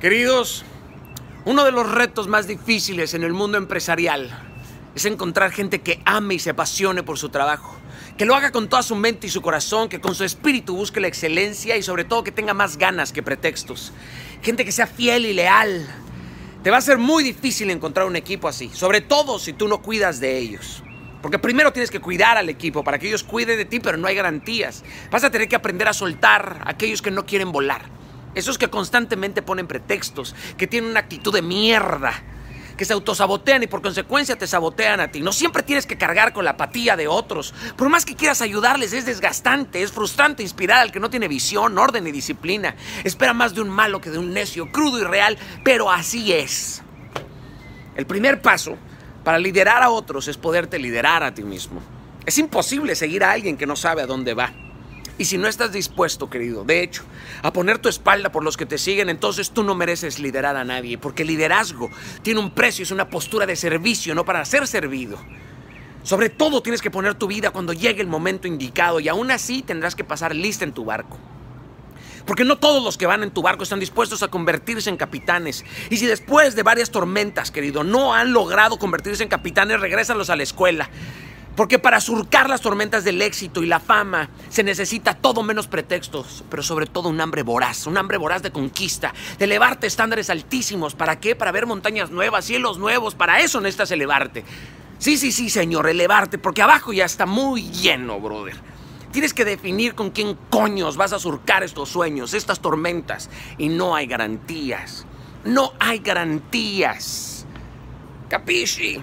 Queridos, uno de los retos más difíciles en el mundo empresarial es encontrar gente que ame y se apasione por su trabajo, que lo haga con toda su mente y su corazón, que con su espíritu busque la excelencia y sobre todo que tenga más ganas que pretextos. Gente que sea fiel y leal. Te va a ser muy difícil encontrar un equipo así, sobre todo si tú no cuidas de ellos. Porque primero tienes que cuidar al equipo para que ellos cuiden de ti, pero no hay garantías. Vas a tener que aprender a soltar a aquellos que no quieren volar. Esos que constantemente ponen pretextos, que tienen una actitud de mierda, que se autosabotean y por consecuencia te sabotean a ti. No siempre tienes que cargar con la apatía de otros. Por más que quieras ayudarles, es desgastante, es frustrante inspirar al que no tiene visión, orden y disciplina. Espera más de un malo que de un necio, crudo y real, pero así es. El primer paso para liderar a otros es poderte liderar a ti mismo. Es imposible seguir a alguien que no sabe a dónde va. Y si no estás dispuesto, querido, de hecho, a poner tu espalda por los que te siguen, entonces tú no mereces liderar a nadie, porque liderazgo tiene un precio, es una postura de servicio, no para ser servido. Sobre todo tienes que poner tu vida cuando llegue el momento indicado y aún así tendrás que pasar lista en tu barco. Porque no todos los que van en tu barco están dispuestos a convertirse en capitanes. Y si después de varias tormentas, querido, no han logrado convertirse en capitanes, regrésalos a la escuela. Porque para surcar las tormentas del éxito y la fama se necesita todo menos pretextos, pero sobre todo un hambre voraz, un hambre voraz de conquista, de elevarte estándares altísimos. ¿Para qué? Para ver montañas nuevas, cielos nuevos. Para eso necesitas elevarte. Sí, sí, sí, señor, elevarte, porque abajo ya está muy lleno, brother. Tienes que definir con quién coños vas a surcar estos sueños, estas tormentas. Y no hay garantías. No hay garantías. Capisci?